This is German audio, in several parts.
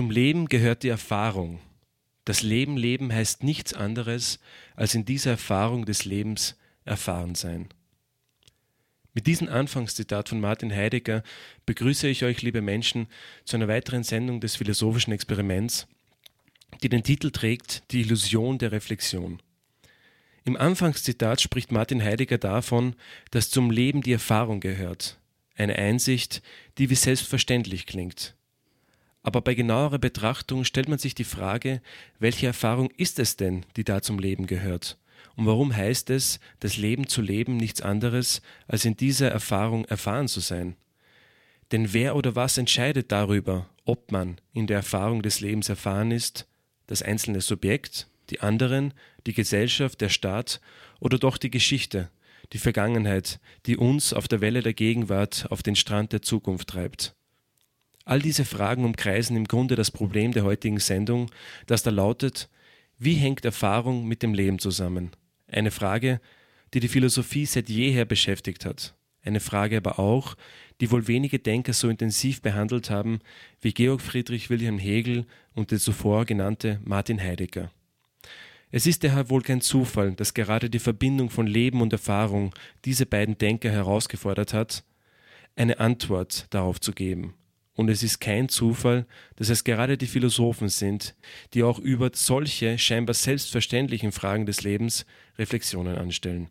Zum Leben gehört die Erfahrung. Das Leben leben heißt nichts anderes, als in dieser Erfahrung des Lebens erfahren sein. Mit diesem Anfangszitat von Martin Heidegger begrüße ich euch, liebe Menschen, zu einer weiteren Sendung des philosophischen Experiments, die den Titel trägt Die Illusion der Reflexion. Im Anfangszitat spricht Martin Heidegger davon, dass zum Leben die Erfahrung gehört, eine Einsicht, die wie selbstverständlich klingt. Aber bei genauerer Betrachtung stellt man sich die Frage, welche Erfahrung ist es denn, die da zum Leben gehört? Und warum heißt es, das Leben zu leben nichts anderes, als in dieser Erfahrung erfahren zu sein? Denn wer oder was entscheidet darüber, ob man in der Erfahrung des Lebens erfahren ist? Das einzelne Subjekt, die anderen, die Gesellschaft, der Staat oder doch die Geschichte, die Vergangenheit, die uns auf der Welle der Gegenwart auf den Strand der Zukunft treibt. All diese Fragen umkreisen im Grunde das Problem der heutigen Sendung, das da lautet, wie hängt Erfahrung mit dem Leben zusammen? Eine Frage, die die Philosophie seit jeher beschäftigt hat. Eine Frage aber auch, die wohl wenige Denker so intensiv behandelt haben wie Georg Friedrich Wilhelm Hegel und der zuvor genannte Martin Heidegger. Es ist daher wohl kein Zufall, dass gerade die Verbindung von Leben und Erfahrung diese beiden Denker herausgefordert hat, eine Antwort darauf zu geben. Und es ist kein Zufall, dass es gerade die Philosophen sind, die auch über solche scheinbar selbstverständlichen Fragen des Lebens Reflexionen anstellen.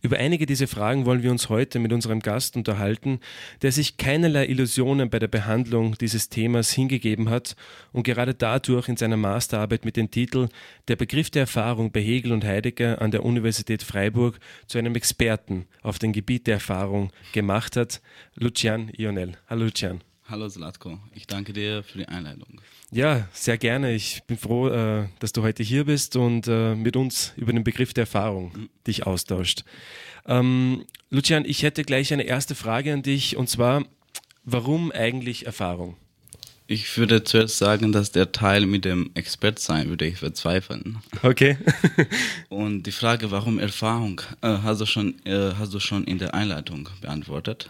Über einige dieser Fragen wollen wir uns heute mit unserem Gast unterhalten, der sich keinerlei Illusionen bei der Behandlung dieses Themas hingegeben hat und gerade dadurch in seiner Masterarbeit mit dem Titel Der Begriff der Erfahrung bei Hegel und Heidegger an der Universität Freiburg zu einem Experten auf dem Gebiet der Erfahrung gemacht hat. Lucian Ionel. Hallo Lucian. Hallo Zlatko, ich danke dir für die Einladung. Ja, sehr gerne. Ich bin froh, äh, dass du heute hier bist und äh, mit uns über den Begriff der Erfahrung mhm. dich austauscht. Ähm, Lucian, ich hätte gleich eine erste Frage an dich und zwar, warum eigentlich Erfahrung? Ich würde zuerst sagen, dass der Teil mit dem Expert sein würde ich verzweifeln. Okay. und die Frage, warum Erfahrung, äh, hast, du schon, hast du schon in der Einleitung beantwortet.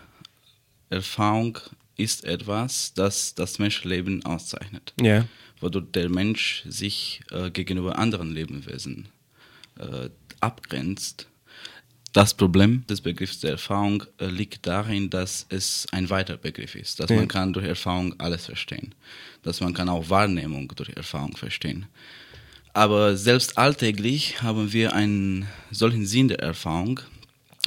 Erfahrung ist etwas, das das Menschenleben auszeichnet. Ja. Wodurch der Mensch sich äh, gegenüber anderen Lebewesen äh, abgrenzt. Das Problem des Begriffs der Erfahrung äh, liegt darin, dass es ein weiter Begriff ist, dass ja. man kann durch Erfahrung alles verstehen, dass man kann auch Wahrnehmung durch Erfahrung verstehen. Aber selbst alltäglich haben wir einen solchen Sinn der Erfahrung,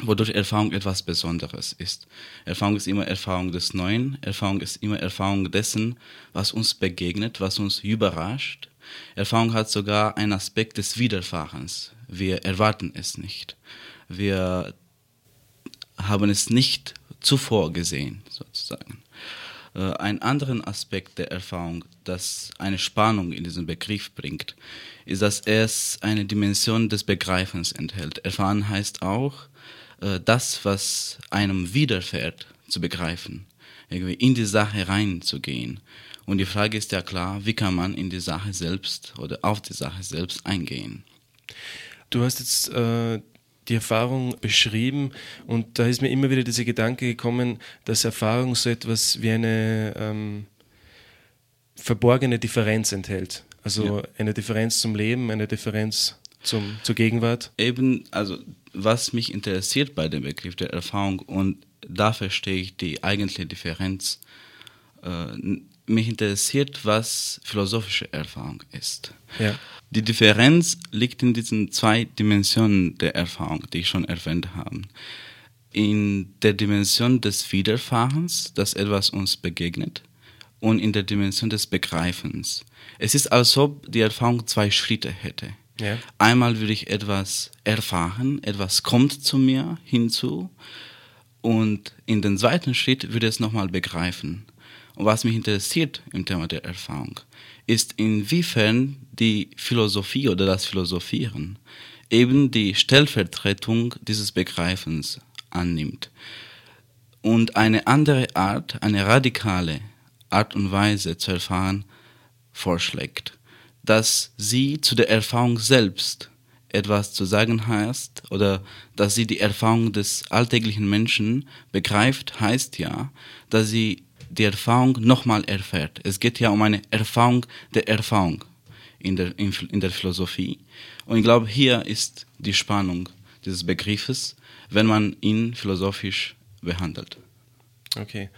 wodurch Erfahrung etwas Besonderes ist. Erfahrung ist immer Erfahrung des Neuen, Erfahrung ist immer Erfahrung dessen, was uns begegnet, was uns überrascht. Erfahrung hat sogar einen Aspekt des Widerfahrens. Wir erwarten es nicht. Wir haben es nicht zuvor gesehen, sozusagen. Äh, ein anderen Aspekt der Erfahrung, das eine Spannung in diesen Begriff bringt, ist, dass es eine Dimension des Begreifens enthält. Erfahren heißt auch, äh, das, was einem widerfährt, zu begreifen, irgendwie in die Sache reinzugehen. Und die Frage ist ja klar, wie kann man in die Sache selbst oder auf die Sache selbst eingehen? Du hast jetzt äh, die Erfahrung beschrieben und da ist mir immer wieder dieser Gedanke gekommen, dass Erfahrung so etwas wie eine ähm, verborgene Differenz enthält. Also ja. eine Differenz zum Leben, eine Differenz zum, zur Gegenwart? Eben, also was mich interessiert bei dem Begriff der Erfahrung und da verstehe ich die eigentliche Differenz. Äh, mich interessiert, was philosophische Erfahrung ist. Ja. Die Differenz liegt in diesen zwei Dimensionen der Erfahrung, die ich schon erwähnt habe. In der Dimension des Widerfahrens, dass etwas uns begegnet, und in der Dimension des Begreifens. Es ist, als ob die Erfahrung zwei Schritte hätte. Ja. Einmal würde ich etwas erfahren, etwas kommt zu mir hinzu und in den zweiten Schritt würde es nochmal begreifen. Und was mich interessiert im Thema der Erfahrung, ist inwiefern die Philosophie oder das Philosophieren eben die Stellvertretung dieses Begreifens annimmt und eine andere Art, eine radikale Art und Weise zu erfahren vorschlägt dass sie zu der Erfahrung selbst etwas zu sagen heißt oder dass sie die Erfahrung des alltäglichen Menschen begreift, heißt ja, dass sie die Erfahrung nochmal erfährt. Es geht ja um eine Erfahrung der Erfahrung in der, in, in der Philosophie. Und ich glaube, hier ist die Spannung dieses Begriffes, wenn man ihn philosophisch behandelt. Okay.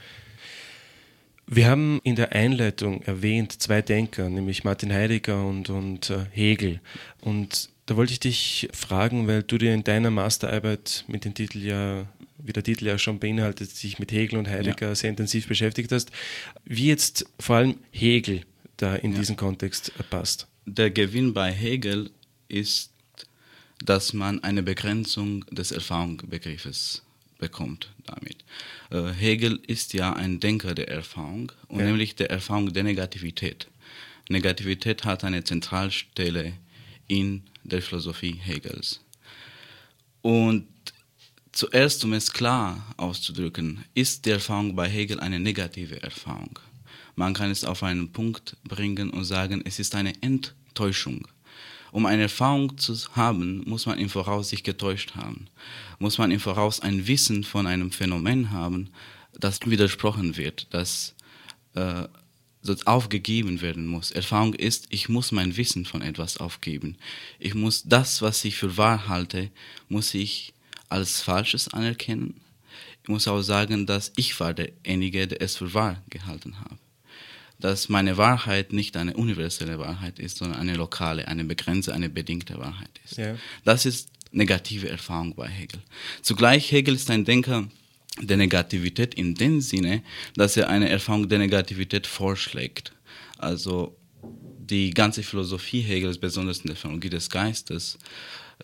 Wir haben in der Einleitung erwähnt zwei Denker, nämlich Martin Heidegger und, und äh, Hegel. Und da wollte ich dich fragen, weil du dir in deiner Masterarbeit mit dem Titel ja, wie der Titel ja schon beinhaltet, sich mit Hegel und Heidegger ja. sehr intensiv beschäftigt hast, wie jetzt vor allem Hegel da in ja. diesen Kontext passt. Der Gewinn bei Hegel ist, dass man eine Begrenzung des Erfahrungsbegriffes bekommt damit. Äh, Hegel ist ja ein Denker der Erfahrung und ja. nämlich der Erfahrung der Negativität. Negativität hat eine Zentralstelle in der Philosophie Hegels. Und zuerst, um es klar auszudrücken, ist die Erfahrung bei Hegel eine negative Erfahrung. Man kann es auf einen Punkt bringen und sagen, es ist eine Enttäuschung. Um eine Erfahrung zu haben, muss man im Voraus sich getäuscht haben. Muss man im Voraus ein Wissen von einem Phänomen haben, das widersprochen wird, das äh, aufgegeben werden muss. Erfahrung ist, ich muss mein Wissen von etwas aufgeben. Ich muss das, was ich für wahr halte, muss ich als Falsches anerkennen. Ich muss auch sagen, dass ich war derjenige, der es für wahr gehalten habe dass meine Wahrheit nicht eine universelle Wahrheit ist, sondern eine lokale, eine begrenzte, eine bedingte Wahrheit ist. Ja. Das ist negative Erfahrung bei Hegel. Zugleich Hegel ist ein Denker der Negativität in dem Sinne, dass er eine Erfahrung der Negativität vorschlägt. Also die ganze Philosophie Hegels, besonders in der Phänologie des Geistes,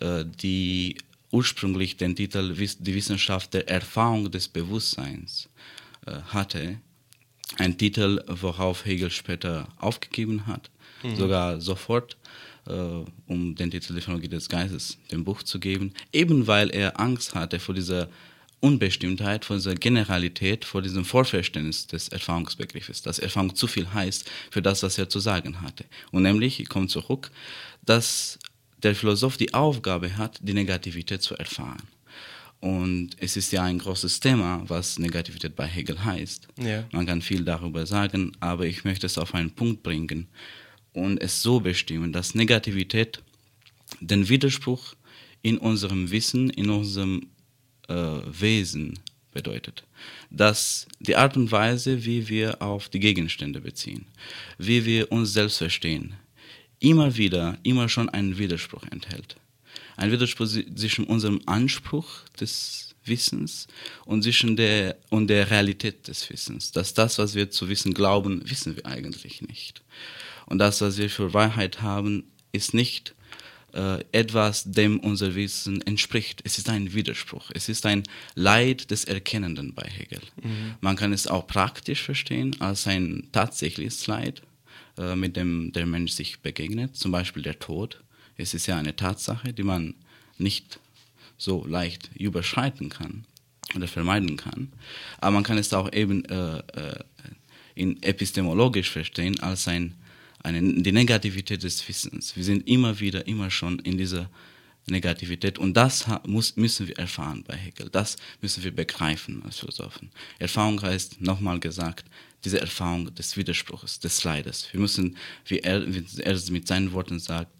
äh, die ursprünglich den Titel Die Wissenschaft der Erfahrung des Bewusstseins äh, hatte, ein Titel, worauf Hegel später aufgegeben hat, mhm. sogar sofort, äh, um den Titel Technologie des Geistes dem Buch zu geben, eben weil er Angst hatte vor dieser Unbestimmtheit, vor dieser Generalität, vor diesem Vorverständnis des Erfahrungsbegriffes, dass Erfahrung zu viel heißt für das, was er zu sagen hatte. Und nämlich, ich komme zurück, dass der Philosoph die Aufgabe hat, die Negativität zu erfahren. Und es ist ja ein großes Thema, was Negativität bei Hegel heißt. Ja. Man kann viel darüber sagen, aber ich möchte es auf einen Punkt bringen und es so bestimmen, dass Negativität den Widerspruch in unserem Wissen, in unserem äh, Wesen bedeutet. Dass die Art und Weise, wie wir auf die Gegenstände beziehen, wie wir uns selbst verstehen, immer wieder, immer schon einen Widerspruch enthält ein Widerspruch zwischen unserem Anspruch des Wissens und zwischen der und der Realität des Wissens. Dass das, was wir zu wissen glauben, wissen wir eigentlich nicht. Und das, was wir für Wahrheit haben, ist nicht äh, etwas, dem unser Wissen entspricht. Es ist ein Widerspruch. Es ist ein Leid des Erkennenden bei Hegel. Mhm. Man kann es auch praktisch verstehen als ein tatsächliches Leid, äh, mit dem der Mensch sich begegnet, zum Beispiel der Tod es ist ja eine Tatsache, die man nicht so leicht überschreiten kann oder vermeiden kann. Aber man kann es auch eben äh, äh, in epistemologisch verstehen als ein, eine, die Negativität des Wissens. Wir sind immer wieder, immer schon in dieser Negativität und das muss, müssen wir erfahren bei Hegel. Das müssen wir begreifen als Philosophen. Erfahrung heißt, nochmal gesagt, diese Erfahrung des Widerspruchs, des Leides. Wir müssen, wie er, wie er mit seinen Worten sagt,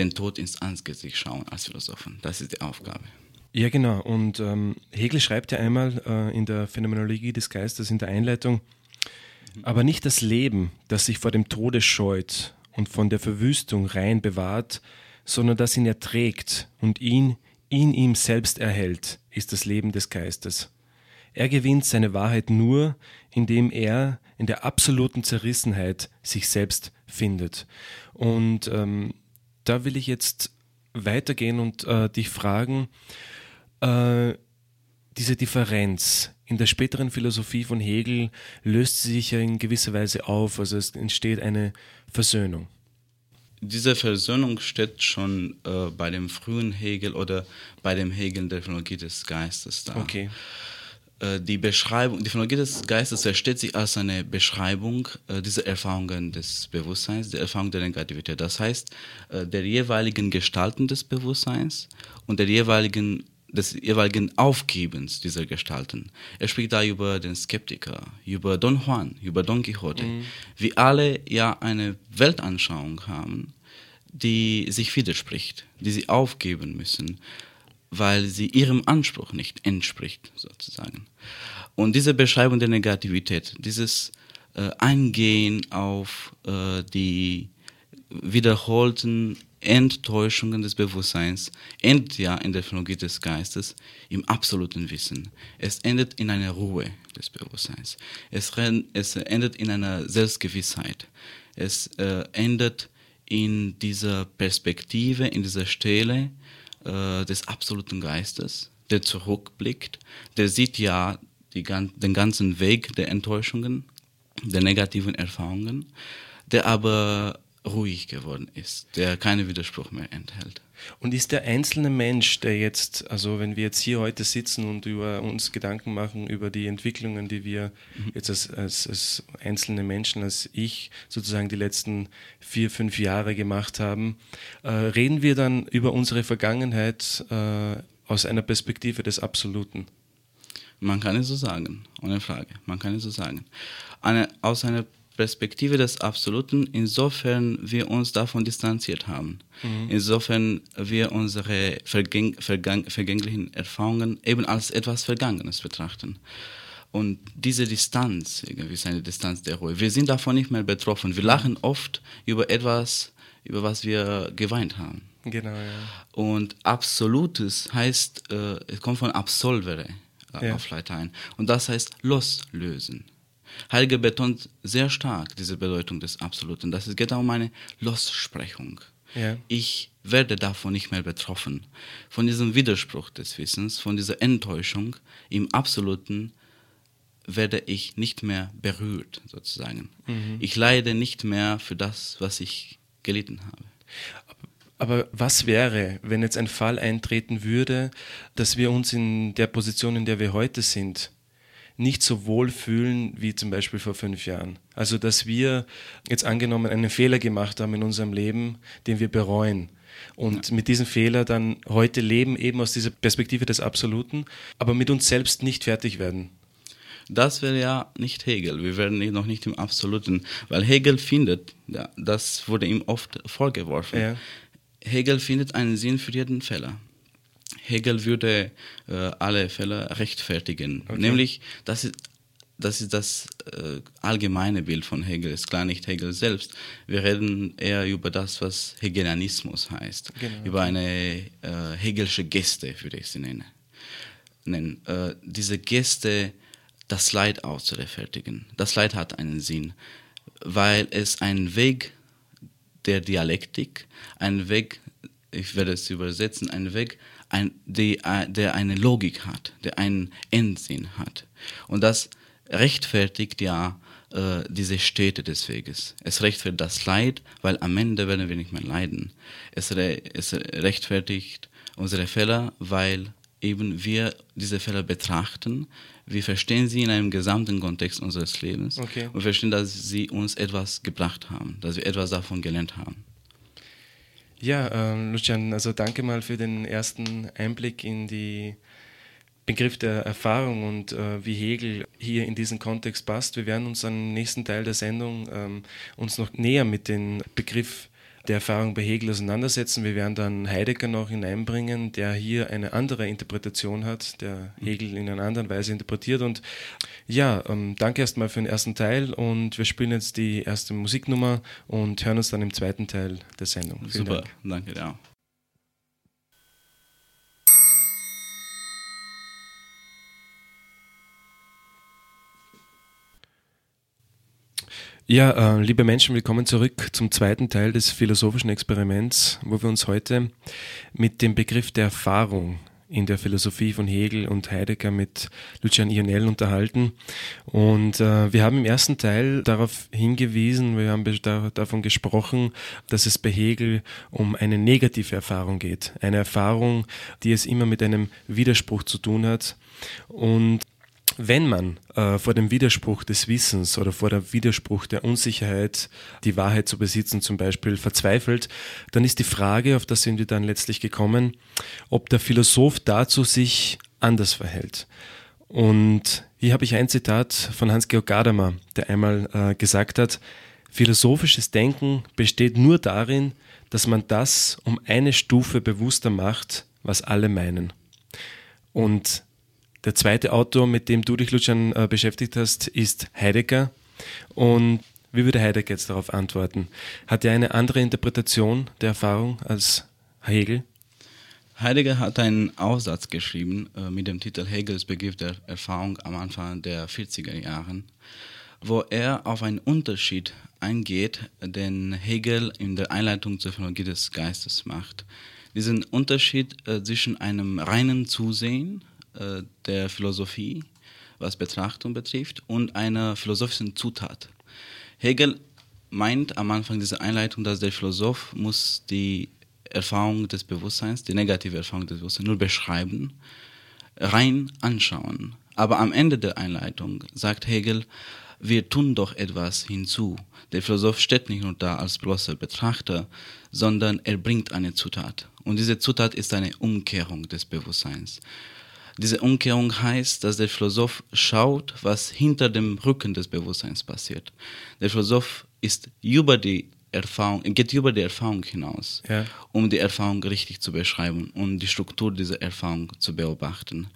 den Tod ins Angesicht schauen als Philosophen. Das ist die Aufgabe. Ja, genau. Und ähm, Hegel schreibt ja einmal äh, in der Phänomenologie des Geistes in der Einleitung, aber nicht das Leben, das sich vor dem Tode scheut und von der Verwüstung rein bewahrt, sondern das ihn erträgt und ihn in ihm selbst erhält, ist das Leben des Geistes. Er gewinnt seine Wahrheit nur, indem er in der absoluten Zerrissenheit sich selbst findet. Und ähm, da will ich jetzt weitergehen und äh, dich fragen, äh, diese Differenz in der späteren Philosophie von Hegel löst sie sich ja in gewisser Weise auf, also es entsteht eine Versöhnung. Diese Versöhnung steht schon äh, bei dem frühen Hegel oder bei dem Hegel der Philologie des Geistes da. Okay. Äh, die Beschreibung, die Phänologie des Geistes versteht sich als eine Beschreibung äh, dieser Erfahrungen des Bewusstseins, der Erfahrung der Negativität. Das heißt, äh, der jeweiligen Gestalten des Bewusstseins und der jeweiligen des jeweiligen Aufgebens dieser Gestalten. Er spricht da über den Skeptiker, über Don Juan, über Don Quixote, mhm. wie alle ja eine Weltanschauung haben, die sich widerspricht, die sie aufgeben müssen, weil sie ihrem Anspruch nicht entspricht, sozusagen. Und diese Beschreibung der Negativität, dieses äh, Eingehen auf äh, die wiederholten Enttäuschungen des Bewusstseins endet ja in der Phänologie des Geistes im absoluten Wissen. Es endet in einer Ruhe des Bewusstseins. Es, es endet in einer Selbstgewissheit. Es äh, endet in dieser Perspektive, in dieser Stelle äh, des absoluten Geistes, der zurückblickt, der sieht ja die, den ganzen Weg der Enttäuschungen, der negativen Erfahrungen, der aber ruhig geworden ist, der keinen Widerspruch mehr enthält. Und ist der einzelne Mensch, der jetzt, also wenn wir jetzt hier heute sitzen und über uns Gedanken machen über die Entwicklungen, die wir mhm. jetzt als, als, als, einzelne Menschen, als ich sozusagen die letzten vier, fünf Jahre gemacht haben, äh, reden wir dann über unsere Vergangenheit äh, aus einer Perspektive des Absoluten? Man kann es so sagen, ohne Frage. Man kann es so sagen. Eine, aus einer Perspektive des Absoluten, insofern wir uns davon distanziert haben. Mhm. Insofern wir unsere vergäng vergäng vergänglichen Erfahrungen eben als etwas Vergangenes betrachten. Und diese Distanz, irgendwie ist eine Distanz der Ruhe. Wir sind davon nicht mehr betroffen. Wir lachen oft über etwas, über was wir geweint haben. Genau, ja. Und Absolutes heißt, äh, es kommt von absolvere äh, ja. auf Latein. Und das heißt loslösen. Heidegger betont sehr stark diese Bedeutung des Absoluten. Das geht um eine Lossprechung. Ja. Ich werde davon nicht mehr betroffen. Von diesem Widerspruch des Wissens, von dieser Enttäuschung im Absoluten werde ich nicht mehr berührt, sozusagen. Mhm. Ich leide nicht mehr für das, was ich gelitten habe. Aber was wäre, wenn jetzt ein Fall eintreten würde, dass wir uns in der Position, in der wir heute sind, nicht so wohl fühlen wie zum Beispiel vor fünf Jahren. Also dass wir jetzt angenommen einen Fehler gemacht haben in unserem Leben, den wir bereuen. Und ja. mit diesem Fehler dann heute leben, eben aus dieser Perspektive des Absoluten, aber mit uns selbst nicht fertig werden. Das wäre ja nicht Hegel. Wir wären noch nicht im Absoluten, weil Hegel findet, das wurde ihm oft vorgeworfen, ja. Hegel findet einen Sinn für jeden Fehler. Hegel würde äh, alle Fälle rechtfertigen. Okay. Nämlich, das ist, das ist das äh, allgemeine Bild von Hegel, ist klar nicht Hegel selbst. Wir reden eher über das, was Hegelianismus heißt, genau. über eine äh, Hegelsche Geste, würde ich sie nennen. nennen. Äh, diese Geste, das Leid auszurechtfertigen. Das Leid hat einen Sinn, weil es ein Weg der Dialektik, ein Weg, ich werde es übersetzen, ein Weg ein, die, der eine Logik hat, der einen Endsinn hat. Und das rechtfertigt ja äh, diese Städte des Weges. Es rechtfertigt das Leid, weil am Ende werden wir nicht mehr leiden. Es, re es rechtfertigt unsere Fehler, weil eben wir diese Fälle betrachten, wir verstehen sie in einem gesamten Kontext unseres Lebens okay. und verstehen, dass sie uns etwas gebracht haben, dass wir etwas davon gelernt haben. Ja, äh, Lucian, also danke mal für den ersten Einblick in die Begriff der Erfahrung und äh, wie Hegel hier in diesen Kontext passt. Wir werden uns am nächsten Teil der Sendung ähm, uns noch näher mit dem Begriff der Erfahrung bei Hegel auseinandersetzen. Wir werden dann Heidegger noch hineinbringen, der hier eine andere Interpretation hat, der Hegel in einer anderen Weise interpretiert. Und ja, ähm, danke erstmal für den ersten Teil und wir spielen jetzt die erste Musiknummer und hören uns dann im zweiten Teil der Sendung. Vielen Super, Dank. danke dir. Ja, äh, liebe Menschen, willkommen zurück zum zweiten Teil des philosophischen Experiments, wo wir uns heute mit dem Begriff der Erfahrung in der Philosophie von Hegel und Heidegger mit Lucian Ionel unterhalten. Und äh, wir haben im ersten Teil darauf hingewiesen, wir haben da, davon gesprochen, dass es bei Hegel um eine negative Erfahrung geht. Eine Erfahrung, die es immer mit einem Widerspruch zu tun hat. Und wenn man äh, vor dem Widerspruch des Wissens oder vor dem Widerspruch der Unsicherheit, die Wahrheit zu besitzen zum Beispiel, verzweifelt, dann ist die Frage, auf das sind wir dann letztlich gekommen, ob der Philosoph dazu sich anders verhält. Und hier habe ich ein Zitat von Hans-Georg Gadamer, der einmal äh, gesagt hat, philosophisches Denken besteht nur darin, dass man das um eine Stufe bewusster macht, was alle meinen. Und der zweite Autor, mit dem du dich, Lucian, äh, beschäftigt hast, ist Heidegger. Und wie würde Heidegger jetzt darauf antworten? Hat er eine andere Interpretation der Erfahrung als Hegel? Heidegger hat einen Aufsatz geschrieben äh, mit dem Titel Hegels Begriff der Erfahrung am Anfang der 40er Jahren, wo er auf einen Unterschied eingeht, den Hegel in der Einleitung zur Phänologie des Geistes macht. Diesen Unterschied äh, zwischen einem reinen Zusehen äh, der Philosophie, was Betrachtung betrifft, und einer philosophischen Zutat. Hegel meint am Anfang dieser Einleitung, dass der Philosoph muss die Erfahrung des Bewusstseins, die negative Erfahrung des Bewusstseins nur beschreiben, rein anschauen. Aber am Ende der Einleitung sagt Hegel, wir tun doch etwas hinzu. Der Philosoph steht nicht nur da als bloßer Betrachter, sondern er bringt eine Zutat. Und diese Zutat ist eine Umkehrung des Bewusstseins. Diese Umkehrung heißt, dass der Philosoph schaut, was hinter dem Rücken des Bewusstseins passiert. Der Philosoph ist über die Erfahrung, geht über die Erfahrung hinaus, ja. um die Erfahrung richtig zu beschreiben und die Struktur dieser Erfahrung zu beobachten.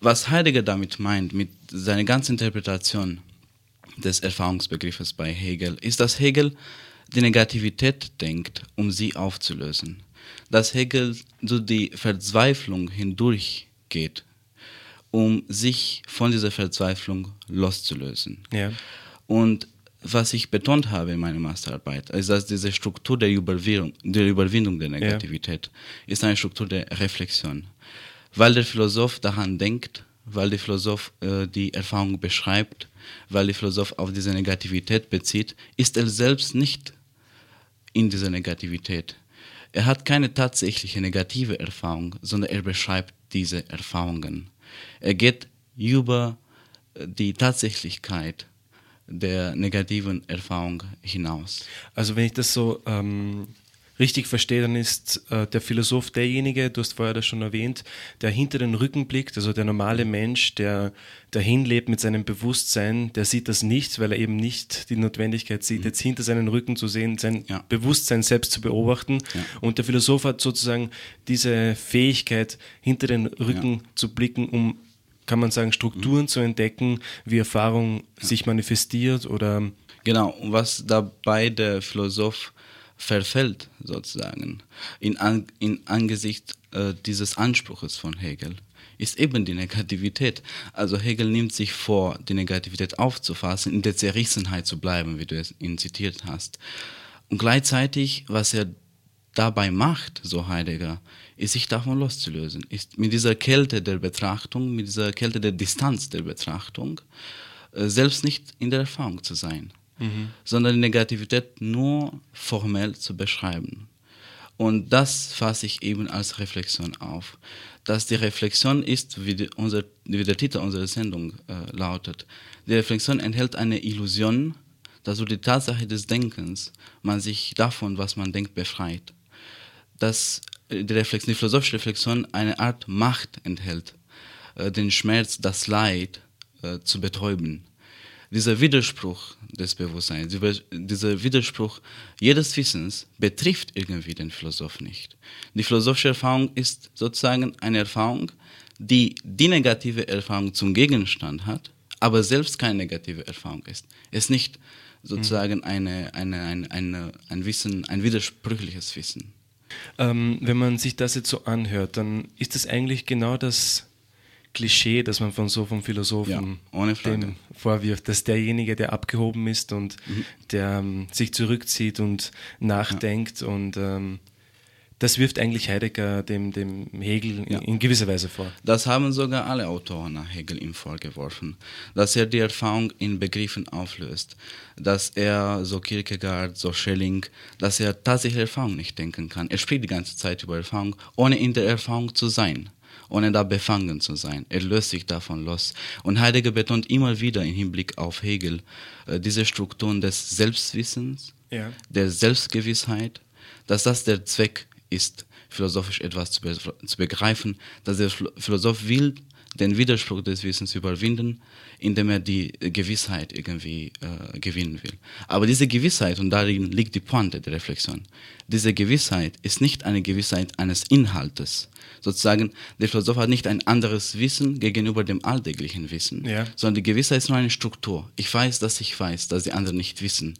Was Heidegger damit meint, mit seiner ganzen Interpretation des Erfahrungsbegriffes bei Hegel, ist, dass Hegel die Negativität denkt, um sie aufzulösen. Dass Hegel so die Verzweiflung hindurch geht, um sich von dieser Verzweiflung loszulösen. Ja. Und was ich betont habe in meiner Masterarbeit, ist, dass diese Struktur der Überwindung der, Überwindung der Negativität ja. ist eine Struktur der Reflexion. Weil der Philosoph daran denkt, weil der Philosoph äh, die Erfahrung beschreibt, weil der Philosoph auf diese Negativität bezieht, ist er selbst nicht in dieser Negativität. Er hat keine tatsächliche negative Erfahrung, sondern er beschreibt diese Erfahrungen. Er geht über die Tatsächlichkeit der negativen Erfahrung hinaus. Also wenn ich das so ähm, richtig verstehe, dann ist äh, der Philosoph derjenige, du hast vorher das schon erwähnt, der hinter den Rücken blickt, also der normale Mensch, der dahin lebt mit seinem Bewusstsein, der sieht das nicht, weil er eben nicht die Notwendigkeit sieht, mhm. jetzt hinter seinen Rücken zu sehen, sein ja. Bewusstsein selbst zu beobachten. Ja. Und der Philosoph hat sozusagen diese Fähigkeit, hinter den Rücken ja. zu blicken, um kann man sagen, Strukturen mhm. zu entdecken, wie Erfahrung sich manifestiert oder Genau, und was dabei der Philosoph verfällt sozusagen in, an, in Angesicht äh, dieses Anspruches von Hegel ist eben die Negativität. Also Hegel nimmt sich vor, die Negativität aufzufassen, in der Zerrissenheit zu bleiben, wie du es ihn zitiert hast. Und gleichzeitig, was er dabei macht, so Heidegger, ist sich davon loszulösen, ist mit dieser Kälte der Betrachtung, mit dieser Kälte der Distanz der Betrachtung, äh, selbst nicht in der Erfahrung zu sein mhm. sondern die Negativität nur formell zu beschreiben. Und das fasse ich eben als Reflexion auf. Dass die Reflexion ist, wie, die, unser, wie der Titel unserer Sendung äh, lautet, die Reflexion enthält eine Illusion, dass durch die Tatsache des Denkens man sich davon, was man denkt, befreit. Dass die, Reflexion, die philosophische Reflexion eine Art Macht enthält, äh, den Schmerz, das Leid äh, zu betäuben dieser Widerspruch des Bewusstseins, dieser Widerspruch jedes Wissens betrifft irgendwie den Philosoph nicht. Die philosophische Erfahrung ist sozusagen eine Erfahrung, die die negative Erfahrung zum Gegenstand hat, aber selbst keine negative Erfahrung ist. Es ist nicht sozusagen mhm. eine, eine, eine, eine, ein Wissen, ein widersprüchliches Wissen. Ähm, wenn man sich das jetzt so anhört, dann ist das eigentlich genau das Klischee, das man von so vom Philosophen ja, dem vorwirft, dass derjenige, der abgehoben ist und mhm. der ähm, sich zurückzieht und nachdenkt ja. und ähm, das wirft eigentlich Heidegger dem, dem Hegel ja. in, gewisser Weise vor. Das haben sogar alle Autoren nach Hegel ihm vorgeworfen, dass er die Erfahrung in Begriffen auflöst, dass er, so Kierkegaard, so Schelling, dass er tatsächlich Erfahrung nicht denken kann. Er spricht die ganze Zeit über Erfahrung, ohne in der Erfahrung zu sein. Ohne da befangen zu sein. Er löst sich davon los. Und Heidegger betont immer wieder im Hinblick auf Hegel äh, diese Strukturen des Selbstwissens, ja. der Selbstgewissheit, dass das der Zweck ist, philosophisch etwas zu, be zu begreifen, dass der Philosoph will den Widerspruch des Wissens überwinden, indem er die Gewissheit irgendwie äh, gewinnen will. Aber diese Gewissheit, und darin liegt die Pointe der Reflexion, diese Gewissheit ist nicht eine Gewissheit eines Inhaltes. Sozusagen, der Philosoph hat nicht ein anderes Wissen gegenüber dem alltäglichen Wissen, ja. sondern die Gewissheit ist nur eine Struktur. Ich weiß, dass ich weiß, dass die anderen nicht wissen.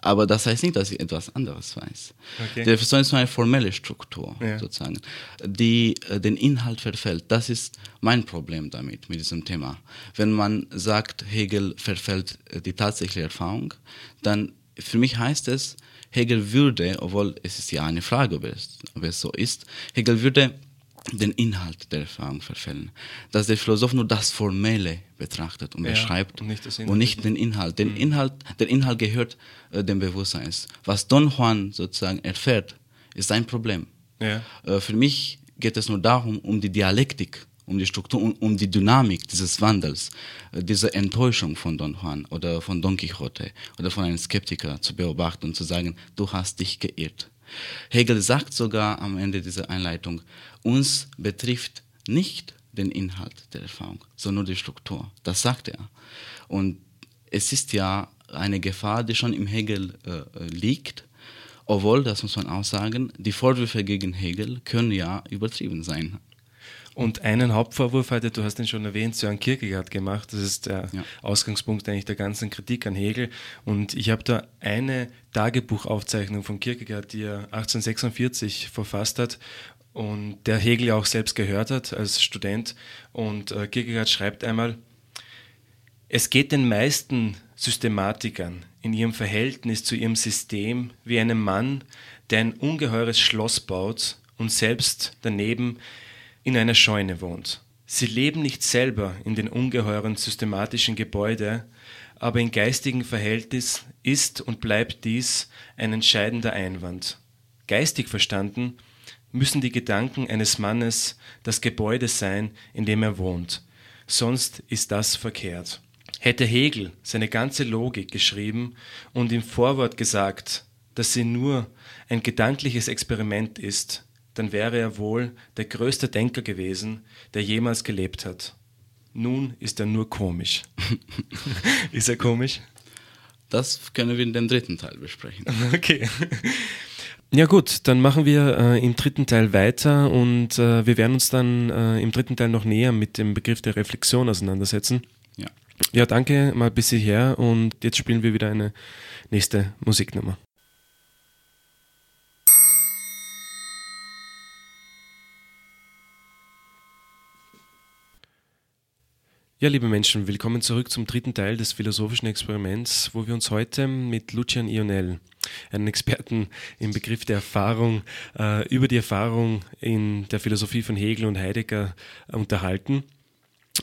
Aber das heißt nicht, dass ich etwas anderes weiß. Okay. Die Reflexion ist eine formelle Struktur, ja. sozusagen, die äh, den Inhalt verfällt. Das ist mein Problem damit, mit diesem Thema. Wenn man sagt, Hegel verfällt äh, die tatsächliche Erfahrung, dann für mich heißt es, Hegel würde, obwohl es ist ja eine Frage, ob es, ob es so ist, Hegel würde den Inhalt der Erfahrung verfällen. Dass der Philosoph nur das Formelle betrachtet und ja, beschreibt und nicht, und nicht, den Inhalt. Den mhm. Inhalt. Der Inhalt gehört äh, dem Bewusstsein. Was Don Juan sozusagen erfährt, ist sein Problem. Ja. Äh, für mich geht es nur darum, um die Dialektik, um die Struktur, um, um die Dynamik dieses Wandels, äh, diese Enttäuschung von Don Juan oder von Don Quixote oder von einem Skeptiker zu beobachten und zu sagen, du hast dich geirrt. Hegel sagt sogar am Ende dieser Einleitung, uns betrifft nicht den Inhalt der Erfahrung, sondern nur die Struktur. Das sagt er. Und es ist ja eine Gefahr, die schon im Hegel äh, liegt, obwohl, das muss man auch sagen, die Vorwürfe gegen Hegel können ja übertrieben sein. Und einen Hauptvorwurf hatte, du hast ihn schon erwähnt, Sören Kierkegaard gemacht. Das ist der ja. Ausgangspunkt eigentlich der ganzen Kritik an Hegel. Und ich habe da eine Tagebuchaufzeichnung von Kierkegaard, die er 1846 verfasst hat und der Hegel auch selbst gehört hat als Student. Und äh, Kierkegaard schreibt einmal, es geht den meisten Systematikern in ihrem Verhältnis zu ihrem System wie einem Mann, der ein ungeheures Schloss baut und selbst daneben in einer Scheune wohnt. Sie leben nicht selber in den ungeheuren systematischen Gebäude, aber in geistigen Verhältnis ist und bleibt dies ein entscheidender Einwand. Geistig verstanden müssen die Gedanken eines Mannes das Gebäude sein, in dem er wohnt, sonst ist das verkehrt. Hätte Hegel seine ganze Logik geschrieben und im Vorwort gesagt, dass sie nur ein gedankliches Experiment ist, dann wäre er wohl der größte Denker gewesen, der jemals gelebt hat. Nun ist er nur komisch. ist er komisch? Das können wir in dem dritten Teil besprechen. Okay. Ja gut, dann machen wir äh, im dritten Teil weiter und äh, wir werden uns dann äh, im dritten Teil noch näher mit dem Begriff der Reflexion auseinandersetzen. Ja. Ja, danke mal bis hierher und jetzt spielen wir wieder eine nächste Musiknummer. Ja, liebe Menschen, willkommen zurück zum dritten Teil des philosophischen Experiments, wo wir uns heute mit Lucian Ionel, einem Experten im Begriff der Erfahrung, äh, über die Erfahrung in der Philosophie von Hegel und Heidegger unterhalten.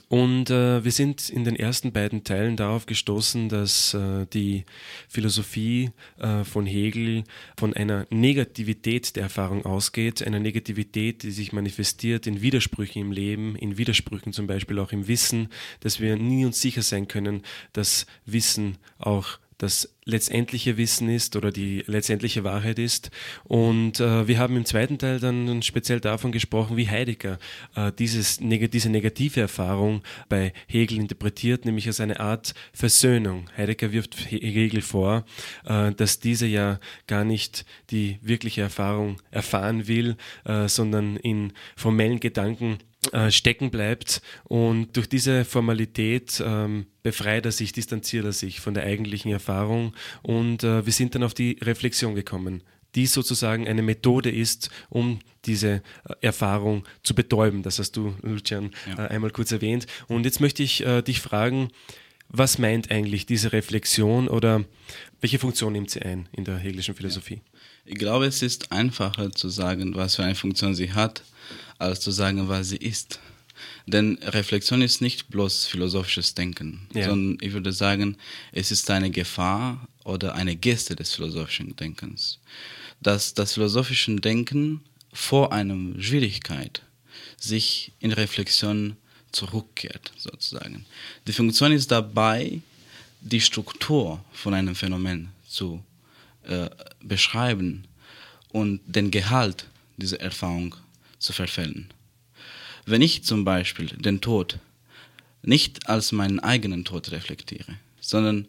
Und äh, wir sind in den ersten beiden Teilen darauf gestoßen, dass äh, die Philosophie äh, von Hegel von einer Negativität der Erfahrung ausgeht, einer Negativität, die sich manifestiert in Widersprüchen im Leben, in Widersprüchen zum Beispiel auch im Wissen, dass wir nie uns sicher sein können, dass Wissen auch das letztendliche Wissen ist oder die letztendliche Wahrheit ist. Und äh, wir haben im zweiten Teil dann speziell davon gesprochen, wie Heidegger äh, dieses, diese negative Erfahrung bei Hegel interpretiert, nämlich als eine Art Versöhnung. Heidegger wirft Hegel vor, äh, dass dieser ja gar nicht die wirkliche Erfahrung erfahren will, äh, sondern in formellen Gedanken äh, stecken bleibt und durch diese Formalität ähm, befreit er sich, distanziert er sich von der eigentlichen Erfahrung und äh, wir sind dann auf die Reflexion gekommen, die sozusagen eine Methode ist, um diese äh, Erfahrung zu betäuben. Das hast du, Lucian, ja. äh, einmal kurz erwähnt. Und jetzt möchte ich dich fragen, was meint eigentlich diese Reflexion oder welche Funktion nimmt sie ein in der hegelischen Philosophie? Ich glaube, es ist einfacher zu sagen, was für eine Funktion sie hat, als zu sagen, was sie ist. Denn Reflexion ist nicht bloß philosophisches Denken, ja. sondern ich würde sagen, es ist eine Gefahr oder eine Geste des philosophischen Denkens. Dass das philosophische Denken vor einer Schwierigkeit sich in Reflexion zurückkehrt, sozusagen. Die Funktion ist dabei, die Struktur von einem Phänomen zu äh, beschreiben und den Gehalt dieser Erfahrung zu verfällen. Wenn ich zum Beispiel den Tod nicht als meinen eigenen Tod reflektiere, sondern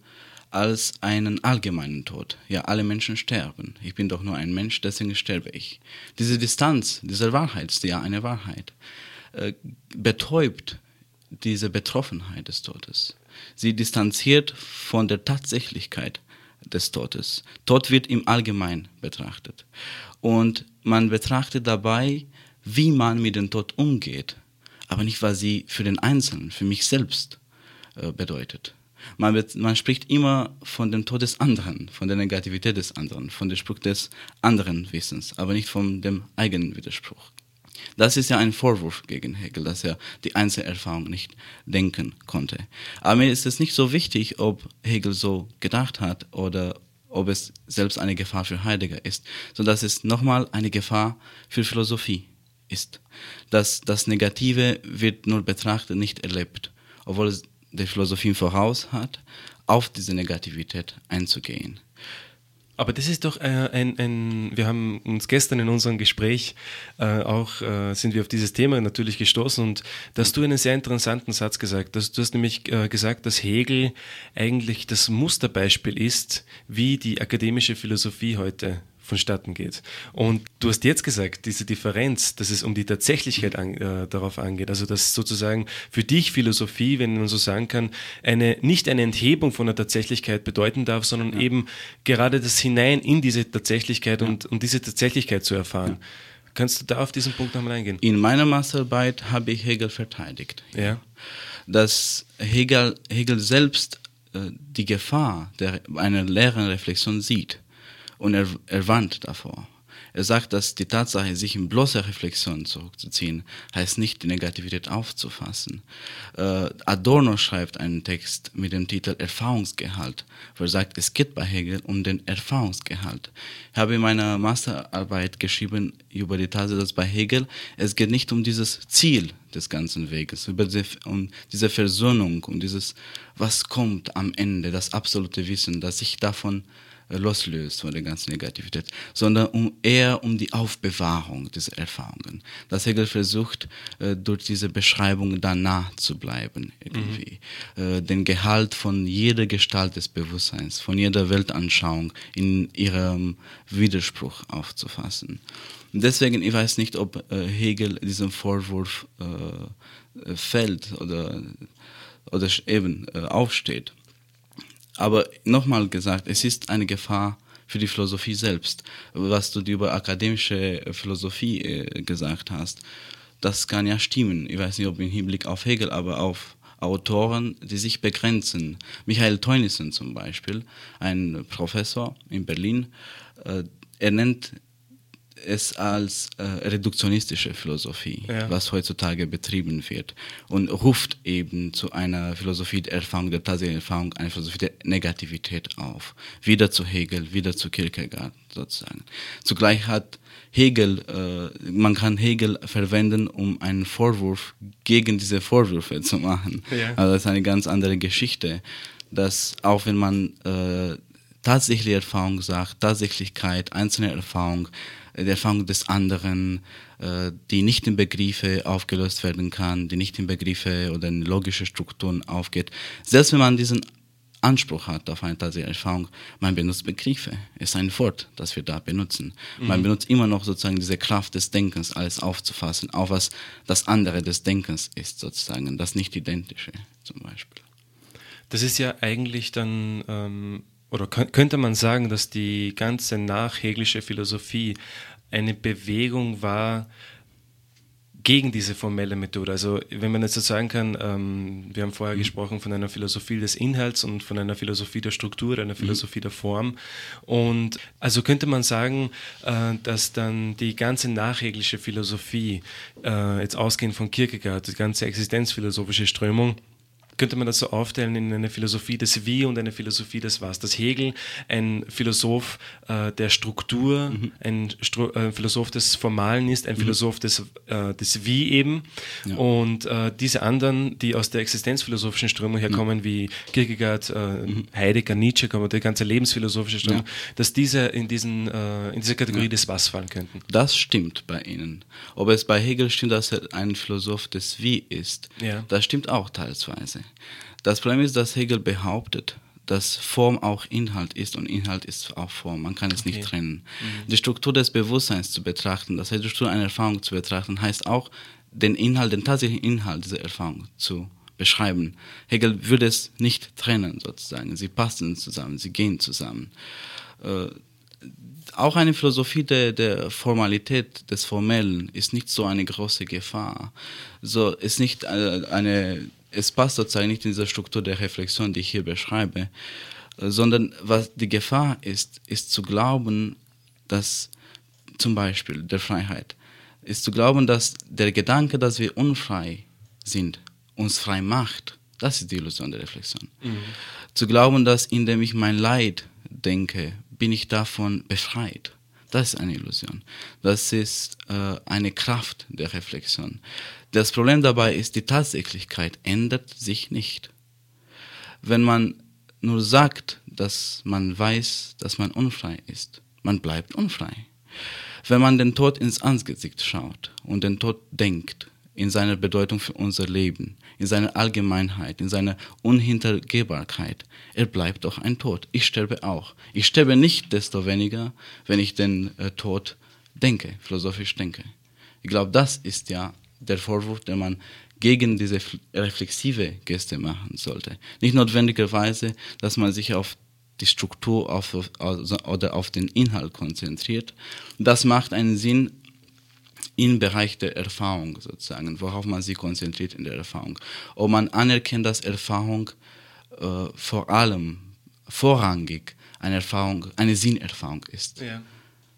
als einen allgemeinen Tod. Ja, alle Menschen sterben. Ich bin doch nur ein Mensch, deswegen sterbe ich. Diese Distanz, diese Wahrheit ist ja eine Wahrheit, äh, betäubt diese Betroffenheit des Todes. Sie distanziert von der Tatsächlichkeit des Todes. Tod wird im Allgemeinen betrachtet. Und man betrachtet dabei, wie man mit dem Tod umgeht, aber nicht, was sie für den Einzelnen, für mich selbst äh, bedeutet. Man, wird, man spricht immer von dem Tod des anderen, von der Negativität des anderen, von dem Spruch des anderen Wissens, aber nicht von dem eigenen Widerspruch. Das ist ja ein Vorwurf gegen Hegel, dass er die Einzelerfahrung nicht denken konnte. Aber mir ist es nicht so wichtig, ob Hegel so gedacht hat oder ob es selbst eine Gefahr für Heidegger ist, sondern dass es nochmal eine Gefahr für Philosophie ist. Dass das Negative wird nur betrachtet, nicht erlebt, obwohl es die Philosophie voraus hat, auf diese Negativität einzugehen. Aber das ist doch äh, ein, ein, wir haben uns gestern in unserem Gespräch äh, auch, äh, sind wir auf dieses Thema natürlich gestoßen und da hast du einen sehr interessanten Satz gesagt. Dass, du hast nämlich äh, gesagt, dass Hegel eigentlich das Musterbeispiel ist, wie die akademische Philosophie heute vonstatten geht. Und du hast jetzt gesagt, diese Differenz, dass es um die Tatsächlichkeit an, äh, darauf angeht, also dass sozusagen für dich Philosophie, wenn man so sagen kann, eine, nicht eine Enthebung von der Tatsächlichkeit bedeuten darf, sondern ja. eben gerade das Hinein in diese Tatsächlichkeit ja. und, und diese Tatsächlichkeit zu erfahren. Ja. Kannst du da auf diesen Punkt nochmal eingehen? In meiner Masterarbeit habe ich Hegel verteidigt. Ja. Dass Hegel, Hegel selbst äh, die Gefahr der, einer leeren Reflexion sieht und er, er warnt davor. Er sagt, dass die Tatsache, sich in bloßer Reflexion zurückzuziehen, heißt nicht, die Negativität aufzufassen. Äh, Adorno schreibt einen Text mit dem Titel Erfahrungsgehalt, wo er sagt, es geht bei Hegel um den Erfahrungsgehalt. Ich habe in meiner Masterarbeit geschrieben über die Tatsache, dass bei Hegel es geht nicht um dieses Ziel des ganzen Weges, über die, um diese Versöhnung, um dieses, was kommt am Ende, das absolute Wissen, dass ich davon loslöst von der ganzen Negativität, sondern um, eher um die Aufbewahrung dieser Erfahrungen. Dass Hegel versucht, äh, durch diese Beschreibung danach zu bleiben, irgendwie. Mhm. Den Gehalt von jeder Gestalt des Bewusstseins, von jeder Weltanschauung in ihrem Widerspruch aufzufassen. Und deswegen, ich weiß nicht, ob Hegel diesem Vorwurf fällt oder, oder eben aufsteht. Aber nochmal gesagt, es ist eine Gefahr für die Philosophie selbst. Was du über akademische Philosophie äh, gesagt hast, das kann ja stimmen. Ich weiß nicht, ob im Hinblick auf Hegel, aber auf Autoren, die sich begrenzen. Michael Teunissen zum Beispiel, ein Professor in Berlin, äh, er nennt es als äh, reduktionistische Philosophie, ja. was heutzutage betrieben wird und ruft eben zu einer Philosophie der Erfahrung, der tatsächlichen Erfahrung, eine Philosophie der Negativität auf. Wieder zu Hegel, wieder zu Kierkegaard sozusagen. Zugleich hat Hegel, äh, man kann Hegel verwenden, um einen Vorwurf gegen diese Vorwürfe zu machen. Ja. Also das ist eine ganz andere Geschichte, dass auch wenn man äh, tatsächliche Erfahrung sagt, Tatsächlichkeit, einzelne Erfahrung, der Erfahrung des anderen, äh, die nicht in Begriffe aufgelöst werden kann, die nicht in Begriffe oder in logische Strukturen aufgeht. Selbst wenn man diesen Anspruch hat auf eine tatsächliche Erfahrung, man benutzt Begriffe. Es ist ein Wort, das wir da benutzen. Mhm. Man benutzt immer noch sozusagen diese Kraft des Denkens, alles aufzufassen, auch was das andere des Denkens ist sozusagen, das nicht identische zum Beispiel. Das ist ja eigentlich dann ähm, oder könnte man sagen, dass die ganze nachheglische Philosophie eine Bewegung war gegen diese formelle Methode. Also wenn man jetzt so sagen kann, ähm, wir haben vorher mhm. gesprochen von einer Philosophie des Inhalts und von einer Philosophie der Struktur, einer mhm. Philosophie mhm. der Form. Und also könnte man sagen, äh, dass dann die ganze nachheglische Philosophie, äh, jetzt ausgehend von Kierkegaard, die ganze existenzphilosophische Strömung, könnte man das so aufteilen in eine Philosophie des Wie und eine Philosophie des Was. Dass Hegel ein Philosoph äh, der Struktur, mhm. ein Stru äh, Philosoph des Formalen ist, ein mhm. Philosoph des, äh, des Wie eben. Ja. Und äh, diese anderen, die aus der existenzphilosophischen Strömung herkommen, mhm. wie Kierkegaard, äh, mhm. Heidegger, Nietzsche, die ganze lebensphilosophische Strömung, ja. dass diese in, diesen, äh, in diese Kategorie ja. des Was fallen könnten. Das stimmt bei Ihnen. Ob es bei Hegel stimmt, dass er ein Philosoph des Wie ist, das stimmt auch teilsweise. Das Problem ist, dass Hegel behauptet, dass Form auch Inhalt ist und Inhalt ist auch Form. Man kann es okay. nicht trennen. Mhm. Die Struktur des Bewusstseins zu betrachten, das heißt die Struktur einer Erfahrung zu betrachten, heißt auch den Inhalt, den tatsächlichen Inhalt dieser Erfahrung zu beschreiben. Hegel würde es nicht trennen sozusagen. Sie passen zusammen, sie gehen zusammen. Äh, auch eine Philosophie der, der Formalität, des Formellen, ist nicht so eine große Gefahr. So ist nicht äh, eine, es passt sozusagen nicht in dieser Struktur der Reflexion, die ich hier beschreibe, sondern was die Gefahr ist, ist zu glauben, dass zum Beispiel der Freiheit, ist zu glauben, dass der Gedanke, dass wir unfrei sind, uns frei macht. Das ist die Illusion der Reflexion. Mhm. Zu glauben, dass indem ich mein Leid denke, bin ich davon befreit. Das ist eine Illusion. Das ist äh, eine Kraft der Reflexion. Das Problem dabei ist, die Tatsächlichkeit ändert sich nicht. Wenn man nur sagt, dass man weiß, dass man unfrei ist, man bleibt unfrei. Wenn man den Tod ins Angesicht schaut und den Tod denkt, in seiner Bedeutung für unser Leben, in seiner Allgemeinheit, in seiner Unhintergehbarkeit. Er bleibt doch ein Tod. Ich sterbe auch. Ich sterbe nicht desto weniger, wenn ich den äh, Tod denke, philosophisch denke. Ich glaube, das ist ja der Vorwurf, den man gegen diese reflexive Geste machen sollte. Nicht notwendigerweise, dass man sich auf die Struktur auf, also, oder auf den Inhalt konzentriert. Das macht einen Sinn, im Bereich der Erfahrung sozusagen, worauf man sich konzentriert in der Erfahrung. Ob man anerkennt, dass Erfahrung äh, vor allem vorrangig eine Erfahrung, eine Sinnerfahrung ist. Ja.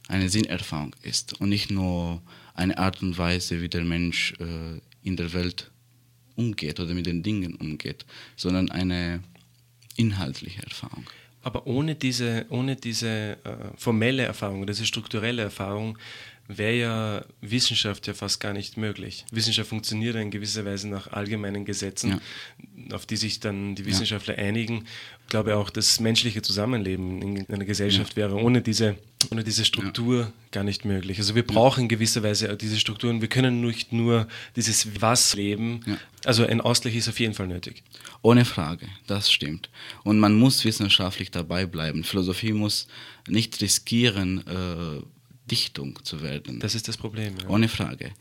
Eine Sinnerfahrung ist und nicht nur eine Art und Weise, wie der Mensch äh, in der Welt umgeht oder mit den Dingen umgeht, sondern eine inhaltliche Erfahrung. Aber ohne diese, ohne diese äh, formelle Erfahrung, diese strukturelle Erfahrung wäre ja Wissenschaft ja fast gar nicht möglich. Wissenschaft funktioniert in gewisser Weise nach allgemeinen Gesetzen, ja. auf die sich dann die Wissenschaftler ja. einigen. Ich glaube auch, das menschliche Zusammenleben in einer Gesellschaft ja. wäre ohne diese, ohne diese Struktur gar nicht möglich. Also wir brauchen in gewisser Weise diese Strukturen. Wir können nicht nur dieses Was leben. Also ein Ausgleich ist auf jeden Fall nötig. Ohne Frage, das stimmt. Und man muss wissenschaftlich dabei bleiben. Philosophie muss nicht riskieren, äh, Dichtung zu werden. Das ist das Problem. Ja. Ohne Frage.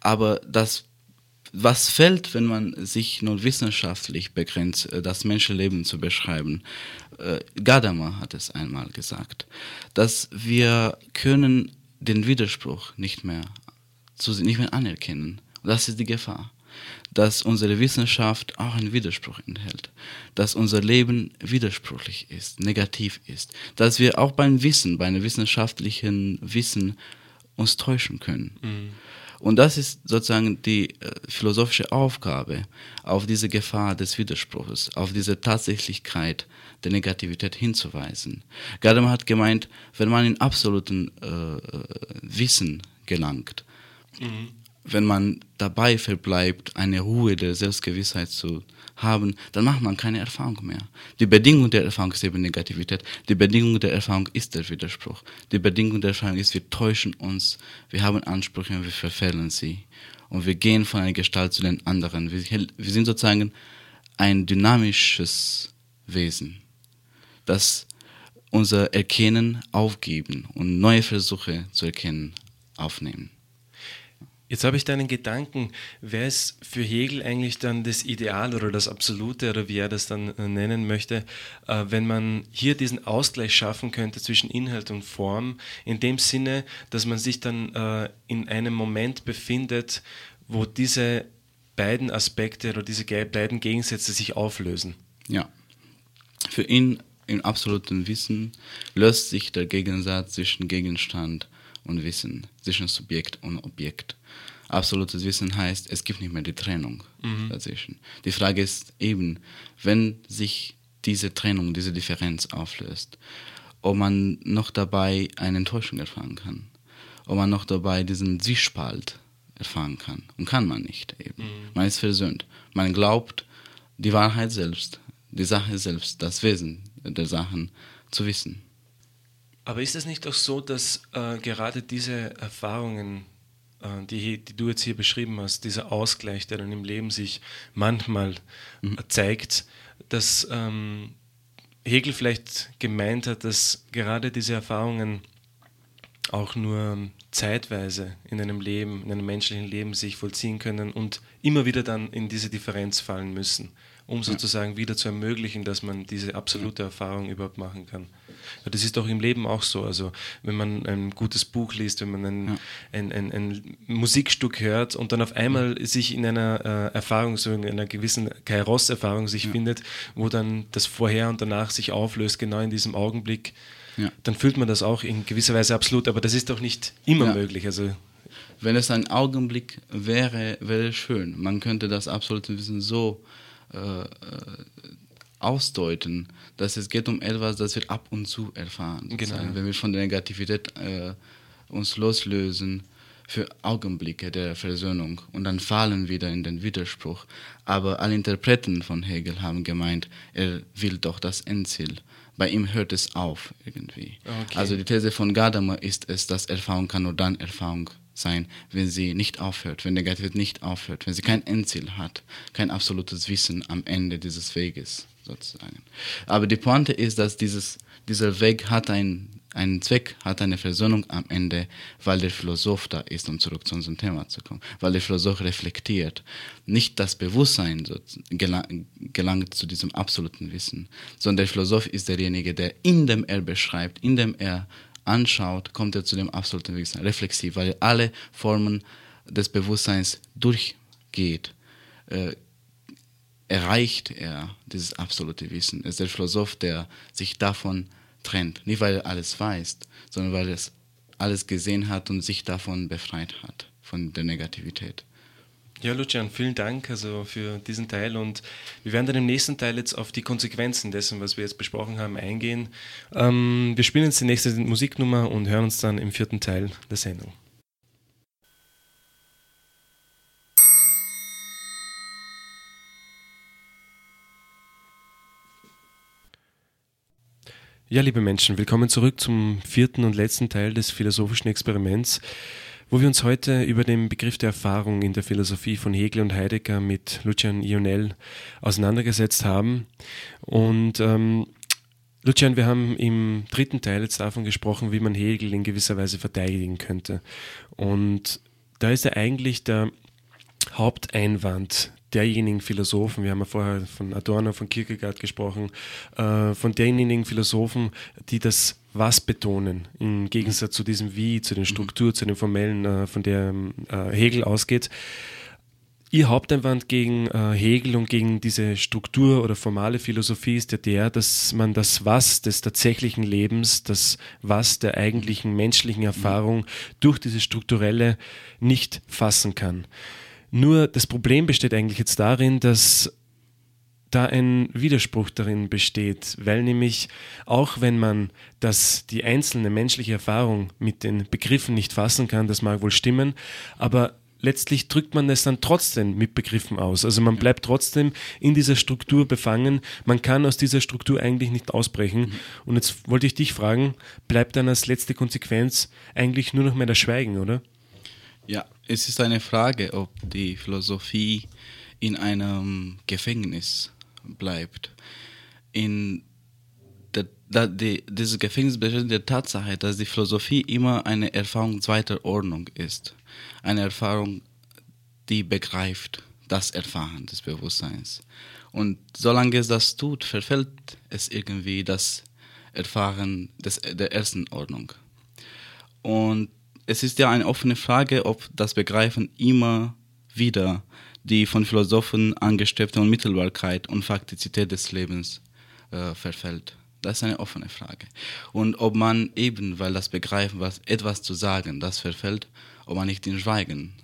Aber das, was fällt, wenn man sich nun wissenschaftlich begrenzt, äh, das Menschenleben zu beschreiben? Äh, Gadamer hat es einmal gesagt, dass wir können den Widerspruch nicht mehr, nicht mehr anerkennen. Das ist die Gefahr dass unsere Wissenschaft auch einen Widerspruch enthält, dass unser Leben widersprüchlich ist, negativ ist, dass wir auch beim Wissen, bei einem wissenschaftlichen Wissen uns täuschen können. Mhm. Und das ist sozusagen die äh, philosophische Aufgabe, auf diese Gefahr des Widerspruchs, auf diese Tatsächlichkeit der Negativität hinzuweisen. Gadamer hat gemeint, wenn man in absoluten äh, äh Wissen gelangt, mhm wenn man dabei verbleibt, eine Ruhe der Selbstgewissheit zu haben, dann macht man keine Erfahrung mehr. Die Bedingung der Erfahrung ist eben Negativität. Die Bedingung der Erfahrung ist der Widerspruch. Die Bedingung der Erfahrung ist, wir täuschen uns, wir haben Ansprüche und wir verfehlen sie. Und wir gehen von einer Gestalt zu den anderen. Wir, wir sind sozusagen ein dynamisches Wesen, das unser Erkennen aufgeben und neue Versuche zu erkennen aufnehmen. Jetzt habe ich deinen Gedanken, wer ist für Hegel eigentlich dann das Ideal oder das Absolute oder wie er das dann äh, nennen möchte, äh, wenn man hier diesen Ausgleich schaffen könnte zwischen Inhalt und Form, in dem Sinne, dass man sich dann äh, in einem Moment befindet, wo diese beiden Aspekte oder diese beiden Gegensätze sich auflösen. Ja. Für ihn im absoluten Wissen löst sich der Gegensatz zwischen Gegenstand und Wissen, zwischen Subjekt und Objekt absolutes Wissen heißt, es gibt nicht mehr die Trennung mhm. dazwischen. Die Frage ist eben, wenn sich diese Trennung, diese Differenz auflöst, ob man noch dabei eine Enttäuschung erfahren kann, ob man noch dabei diesen Zwiespalt erfahren kann. Und kann man nicht eben. Mhm. Man ist versöhnt. Man glaubt die Wahrheit selbst, die Sache selbst, das Wesen der Sachen zu wissen. Aber ist es nicht auch so, dass äh, gerade diese Erfahrungen, äh, die, die, du jetzt hier beschrieben hast, dieser Ausgleich, der dann im Leben sich manchmal mhm. zeigt, dass ähm, Hegel vielleicht gemeint hat, dass gerade diese Erfahrungen auch nur zeitweise in einem Leben, in einem menschlichen Leben sich vollziehen können und immer wieder dann in diese Differenz fallen müssen, um sozusagen wieder zu ermöglichen, dass man diese absolute Erfahrung überhaupt machen kann. Ja, das ist doch im Leben auch so. Also wenn man ein gutes Buch liest, wenn man ein, ja. ein, ein, ein, Musikstück hört und dann auf einmal ja. sich in einer äh, Erfahrung, so in einer gewissen Kairos-Erfahrung sich findet, wo dann das Vorher und danach sich auflöst, genau in diesem Augenblick, dann fühlt man das auch in gewisser Weise absolut. Aber das ist doch nicht immer möglich. Also wenn es ein Augenblick wäre, wäre schön. Man könnte das absolute Wissen so äh, äh ausdeuten, dass es geht um etwas, das wir ab und zu erfahren. Genau. Wenn wir von der Negativität äh, uns loslösen für Augenblicke der Versöhnung und dann fallen wieder in den Widerspruch. Aber alle Interpreten von Hegel haben gemeint, er will doch das Endziel. Bei ihm hört es auf irgendwie. Okay. Also die These von Gadamer ist es, dass Erfahrung kann nur dann Erfahrung sein, wenn sie nicht aufhört, wenn Negativität nicht aufhört, wenn sie kein Endziel hat, kein absolutes Wissen am Ende dieses Weges sozusagen. Aber die Pointe ist, dass dieses, dieser Weg hat einen, einen Zweck, hat eine Versöhnung am Ende, weil der Philosoph da ist, um zurück zu unserem Thema zu kommen, weil der Philosoph reflektiert. Nicht das Bewusstsein gelangt zu diesem absoluten Wissen, sondern der Philosoph ist derjenige, der in dem er beschreibt, in dem er anschaut, kommt er zu dem absoluten Wissen, reflexiv, weil er alle Formen des Bewusstseins durchgeht. Äh, erreicht er dieses absolute Wissen. Er ist der Philosoph, der sich davon trennt. Nicht, weil er alles weiß, sondern weil er alles gesehen hat und sich davon befreit hat, von der Negativität. Ja, Lucian, vielen Dank also für diesen Teil und wir werden dann im nächsten Teil jetzt auf die Konsequenzen dessen, was wir jetzt besprochen haben, eingehen. Ähm, wir spielen jetzt die nächste Musiknummer und hören uns dann im vierten Teil der Sendung. Ja, liebe Menschen, willkommen zurück zum vierten und letzten Teil des philosophischen Experiments, wo wir uns heute über den Begriff der Erfahrung in der Philosophie von Hegel und Heidegger mit Lucian Ionel auseinandergesetzt haben. Und ähm, Lucian, wir haben im dritten Teil jetzt davon gesprochen, wie man Hegel in gewisser Weise verteidigen könnte. Und da ist ja eigentlich der Haupteinwand derjenigen Philosophen, wir haben ja vorher von Adorno, von Kierkegaard gesprochen, äh, von derjenigen Philosophen, die das Was betonen, im Gegensatz zu diesem Wie, zu den Strukturen, zu den Formellen, äh, von der äh, Hegel ausgeht. Ihr Haupteinwand gegen äh, Hegel und gegen diese Struktur oder formale Philosophie ist ja der, dass man das Was des tatsächlichen Lebens, das Was der eigentlichen menschlichen Erfahrung durch diese strukturelle nicht fassen kann. Nur das Problem besteht eigentlich jetzt darin, dass da ein Widerspruch darin besteht, weil nämlich auch wenn man das, die einzelne menschliche Erfahrung mit den Begriffen nicht fassen kann, das mag wohl stimmen, aber letztlich drückt man es dann trotzdem mit Begriffen aus. Also man bleibt trotzdem in dieser Struktur befangen. Man kann aus dieser Struktur eigentlich nicht ausbrechen. Und jetzt wollte ich dich fragen, bleibt dann als letzte Konsequenz eigentlich nur noch mehr das Schweigen, oder? Ja, es ist eine Frage, ob die Philosophie in einem Gefängnis bleibt. In der, der, die, dieses Gefängnis besteht in der Tatsache, dass die Philosophie immer eine Erfahrung zweiter Ordnung ist. Eine Erfahrung, die begreift das Erfahren des Bewusstseins. Und solange es das tut, verfällt es irgendwie das Erfahren des, der ersten Ordnung. Und es ist ja eine offene Frage, ob das Begreifen immer wieder die von Philosophen angestrebte Unmittelbarkeit und Faktizität des Lebens äh, verfällt. Das ist eine offene Frage. Und ob man eben, weil das Begreifen, was etwas zu sagen, das verfällt, ob man nicht in Schweigen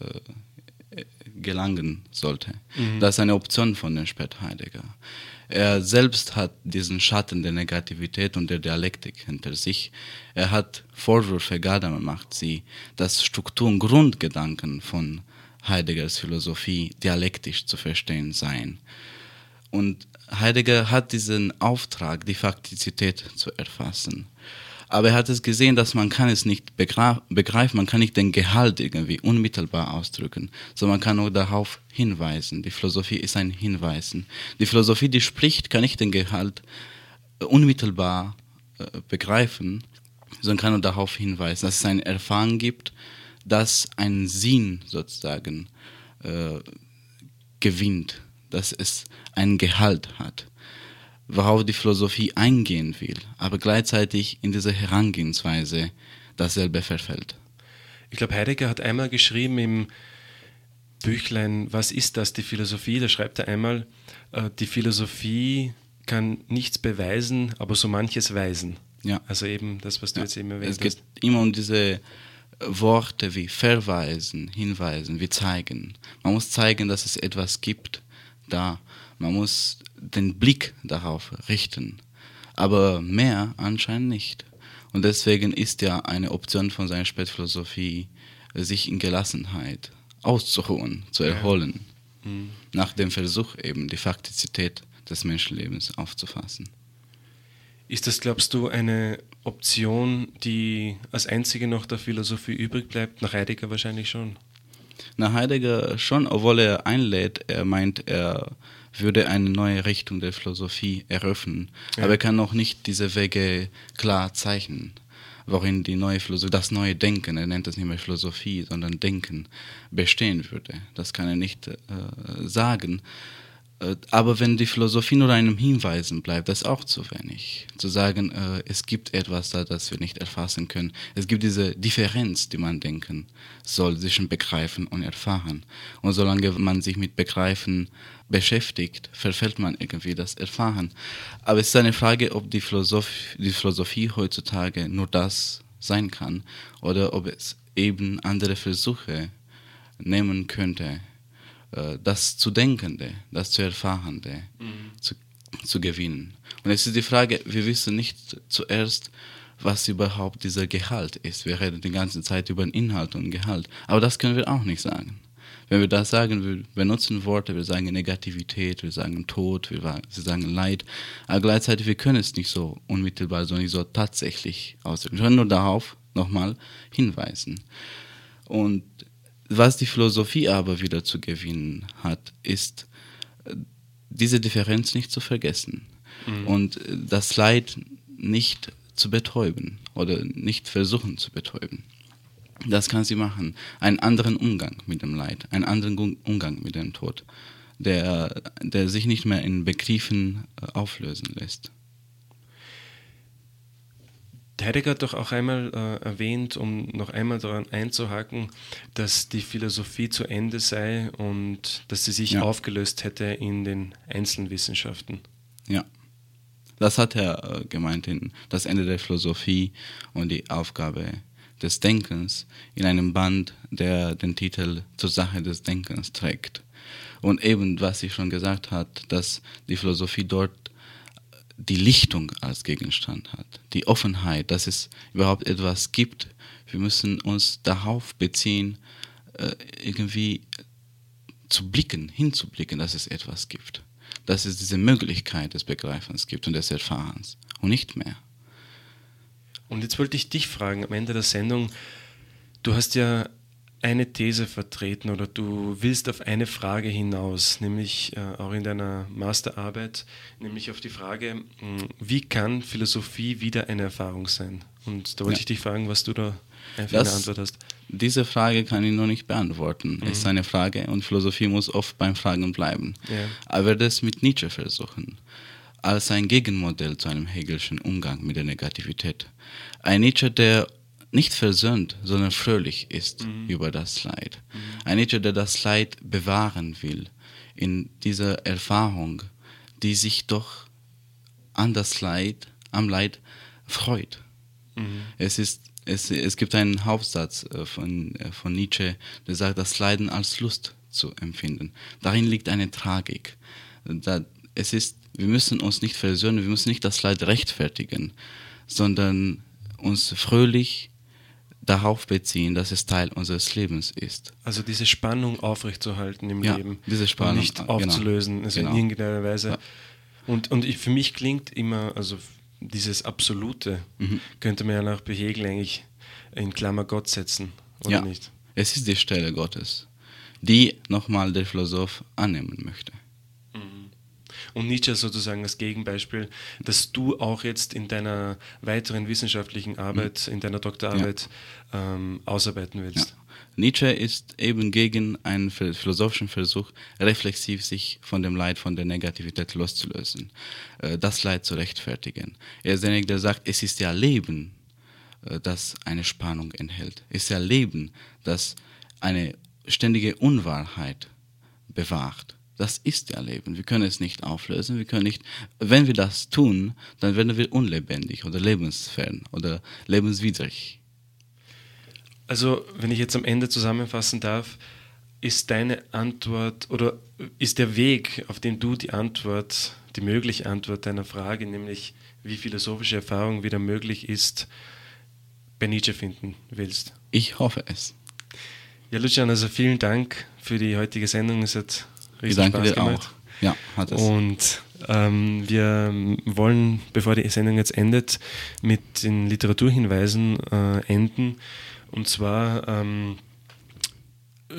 äh, gelangen sollte. Mhm. Das ist eine Option von den Spätheidegger. Er selbst hat diesen Schatten der Negativität und der Dialektik hinter sich. Er hat Vorwürfe Gadamer macht sie, dass Struktur und Grundgedanken von Heideggers Philosophie dialektisch zu verstehen seien. Und Heidegger hat diesen Auftrag, die Faktizität zu erfassen. Aber er hat es gesehen, dass man kann es nicht begreifen, man kann nicht den Gehalt irgendwie unmittelbar ausdrücken, sondern man kann nur darauf hinweisen. Die Philosophie ist ein Hinweisen. Die Philosophie, die spricht, kann nicht den Gehalt äh, unmittelbar äh, begreifen, sondern kann nur darauf hinweisen, dass es eine Erfahrung gibt, dass ein Sinn sozusagen äh, gewinnt, dass es einen Gehalt hat worauf die Philosophie eingehen will, aber gleichzeitig in dieser Herangehensweise dasselbe verfällt. Ich glaube, Heidegger hat einmal geschrieben im Büchlein, was ist das, die Philosophie? Da schreibt er einmal, äh, die Philosophie kann nichts beweisen, aber so manches weisen. Ja. Also eben das, was du ja. jetzt immer erwähnt Es geht immer um diese Worte wie verweisen, hinweisen, wie zeigen. Man muss zeigen, dass es etwas gibt da. Man muss den Blick darauf richten. Aber mehr anscheinend nicht. Und deswegen ist ja eine Option von seiner Spätphilosophie, sich in Gelassenheit auszuruhen, zu erholen. Ja. Mhm. Nach dem Versuch eben die Faktizität des Menschenlebens aufzufassen. Ist das, glaubst du, eine Option, die als einzige noch der Philosophie übrig bleibt? Nach Heidegger wahrscheinlich schon. Nach Heidegger schon, obwohl er einlädt, er meint, er würde eine neue Richtung der Philosophie eröffnen. Ja. Aber er kann noch nicht diese Wege klar zeichnen, worin die neue Philosophie, das neue Denken, er nennt es nicht mehr Philosophie, sondern Denken, bestehen würde. Das kann er nicht äh, sagen. Äh, aber wenn die Philosophie nur einem Hinweisen bleibt, das ist auch zu wenig. Zu sagen, äh, es gibt etwas da, das wir nicht erfassen können. Es gibt diese Differenz, die man denken soll, zwischen Begreifen und Erfahren. Und solange man sich mit Begreifen beschäftigt, verfällt man irgendwie das Erfahren. Aber es ist eine Frage, ob die Philosophie, die Philosophie heutzutage nur das sein kann oder ob es eben andere Versuche nehmen könnte, das zu Denkende, das zu Erfahrende mhm. zu, zu gewinnen. Und es ist die Frage, wir wissen nicht zuerst, was überhaupt dieser Gehalt ist. Wir reden die ganze Zeit über den Inhalt und Gehalt, aber das können wir auch nicht sagen. Wenn wir das sagen, wir benutzen Worte, wir sagen Negativität, wir sagen Tod, wir sagen Leid, aber gleichzeitig wir können es nicht so unmittelbar, sondern so tatsächlich ausdrücken. Wir können nur darauf nochmal hinweisen. Und was die Philosophie aber wieder zu gewinnen hat, ist äh, diese Differenz nicht zu vergessen mhm. und äh, das Leid nicht zu betäuben oder nicht versuchen zu betäuben. Das kann sie machen. Einen anderen Umgang mit dem Leid, einen anderen Umgang mit dem Tod, der, der sich nicht mehr in Begriffen äh, auflösen lässt. Heidegger hat doch auch einmal äh, erwähnt, um noch einmal daran einzuhaken, dass die Philosophie zu Ende sei und dass sie sich ja. aufgelöst hätte in den Einzelwissenschaften. Ja, das hat er äh, gemeint in das Ende der Philosophie und die Aufgabe des Denkens in einem Band, der den Titel zur Sache des Denkens trägt. Und eben, was sie schon gesagt hat, dass die Philosophie dort die Lichtung als Gegenstand hat, die Offenheit, dass es überhaupt etwas gibt. Wir müssen uns darauf beziehen, äh, irgendwie zu blicken, hinzublicken, dass es etwas gibt. Dass es diese Möglichkeit des Begreifens gibt und des Erfahrens und nicht mehr. Und jetzt wollte ich dich fragen am Ende der Sendung, du hast ja eine These vertreten oder du willst auf eine Frage hinaus, nämlich äh, auch in deiner Masterarbeit, nämlich auf die Frage, mh, hm, wie kann Philosophie wieder eine Erfahrung sein? Und da wollte ja. ich dich fragen, was du da für eine Antwort hast. Diese Frage kann ich noch nicht beantworten. Mhm. Es ist eine Frage und Philosophie muss oft beim Fragen bleiben. Ja. Aber das mit Nietzsche versuchen, als ein Gegenmodell zu einem Hegelschen Umgang mit der Negativität. Ein Nietzsche, der nicht versöhnt, sondern fröhlich ist mhm. über das Leid. Mhm. Ein Nietzsche, der das Leid bewahren will, in dieser Erfahrung, die sich doch an das Leid, am Leid freut. Mhm. Es ist es, es gibt einen Hauptsatz äh, von, äh, von Nietzsche, der sagt, das Leiden als Lust zu empfinden. Darin liegt eine Tragik. Da, es ist, wir müssen uns nicht versöhnen, wir müssen nicht das Leid rechtfertigen, sondern uns fröhlich darauf beziehen, dass es Teil unseres Lebens ist. Also diese Spannung aufrechtzuerhalten im Ja, Leben. diese Spannung, nicht genau. aufzulösen, also Genau. in irgendeiner Weise. Ja. Und, und ich, für mich klingt immer, also dieses Absolute, Mhm. könnte man ja nach bei Hegel eigentlich in Klammer Gott setzen, oder ja, nicht? es ist die Stelle Gottes, die nochmal der Philosoph annehmen möchte. Und Nietzsche sozusagen als Gegenbeispiel, dass du auch jetzt in deiner weiteren wissenschaftlichen Arbeit, in deiner Doktorarbeit ähm, ausarbeiten Ja. willst. Nietzsche ist eben gegen einen phil- philosophischen Versuch, reflexiv sich von dem Leid, von der Negativität loszulösen, äh, das Leid zu rechtfertigen. Er ist derjenige, der sagt, es ist ja Leben, äh, das eine Spannung enthält. Es ist ja Leben, das eine ständige Unwahrheit bewahrt. Das ist ja Leben. Wir können es nicht auflösen. Wir können nicht, wenn wir das tun, dann werden wir unlebendig oder lebensfern oder lebenswidrig. Also, wenn ich jetzt am Ende zusammenfassen darf, ist deine Antwort oder ist der Weg, auf dem du die Antwort, die mögliche Antwort deiner Frage, nämlich wie philosophische Erfahrung wieder möglich ist, bei Nietzsche finden willst? Ich hoffe es. Ja, Lucian, also vielen Dank für die heutige Sendung. Es hat richtig danke Spaß dir gemacht. auch. Ja, hat es. Und ähm, wir wollen, bevor die Sendung jetzt endet, mit den Literaturhinweisen äh, enden. Und zwar ähm,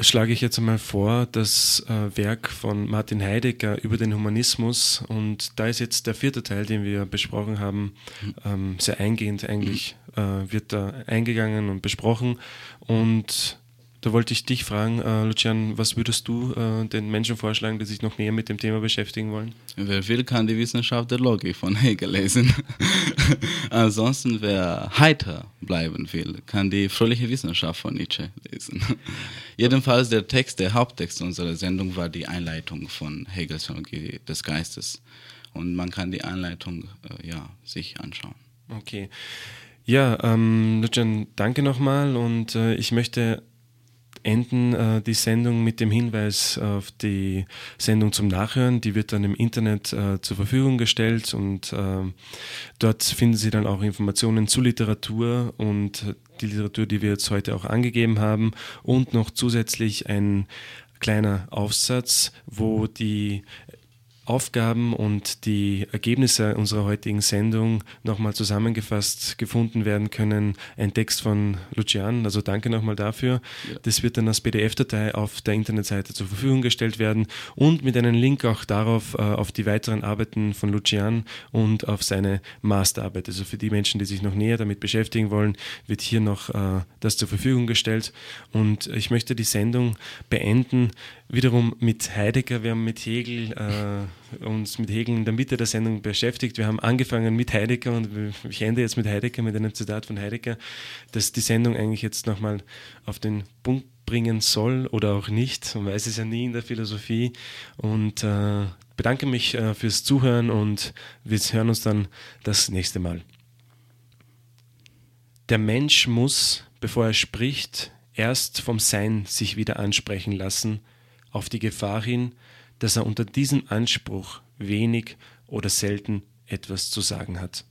schlage ich jetzt einmal vor, das äh, Werk von Martin Heidegger über den Humanismus. Und da ist jetzt der vierte Teil, den wir besprochen haben, ähm, sehr eingehend eigentlich, äh, wird da eingegangen und besprochen. Und da wollte ich dich fragen, äh, Lucian, was würdest du äh, den Menschen vorschlagen, die sich noch näher mit dem Thema beschäftigen wollen? Wer will, kann die Wissenschaft der Logik von Hegel lesen. Ansonsten, wer heiter bleiben will, kann die fröhliche Wissenschaft von Nietzsche lesen. Jedenfalls der Text, der Haupttext unserer Sendung war die Einleitung von Hegels Theologie des Geistes. Und man kann die Einleitung äh, ja, sich anschauen. Okay. Ja, ähm, Lucian, danke nochmal und äh, ich möchte enden äh, die Sendung mit dem Hinweis auf die Sendung zum Nachhören. Die wird dann im Internet äh, zur Verfügung gestellt und äh, dort finden Sie dann auch Informationen zu Literatur und die Literatur, die wir jetzt heute auch angegeben haben und noch zusätzlich ein kleiner Aufsatz, wo die Aufgaben und die Ergebnisse unserer heutigen Sendung nochmal zusammengefasst gefunden werden können. Ein Text von Lucian, also danke nochmal dafür. Ja. Das wird dann als PDF-Datei auf der Internetseite zur Verfügung gestellt werden und mit einem Link auch darauf, äh, auf die weiteren Arbeiten von Lucian und auf seine Masterarbeit. Also für die Menschen, die sich noch näher damit beschäftigen wollen, wird hier noch äh, das zur Verfügung gestellt. Und ich möchte die Sendung beenden wiederum mit Heidegger. Wir haben mit Hegel äh, uns mit Hegel in der Mitte der Sendung beschäftigt. Wir haben angefangen mit Heidegger und ich ende jetzt mit Heidegger, mit einem Zitat von Heidegger, das die Sendung eigentlich jetzt nochmal auf den Punkt bringen soll oder auch nicht. Man weiß es ja nie in der Philosophie. Und äh, bedanke mich äh, fürs Zuhören und wir hören uns dann das nächste Mal. Der Mensch muss, bevor er spricht, erst vom Sein sich wieder ansprechen lassen, auf die Gefahr hin, dass er unter diesem Anspruch wenig oder selten etwas zu sagen hat.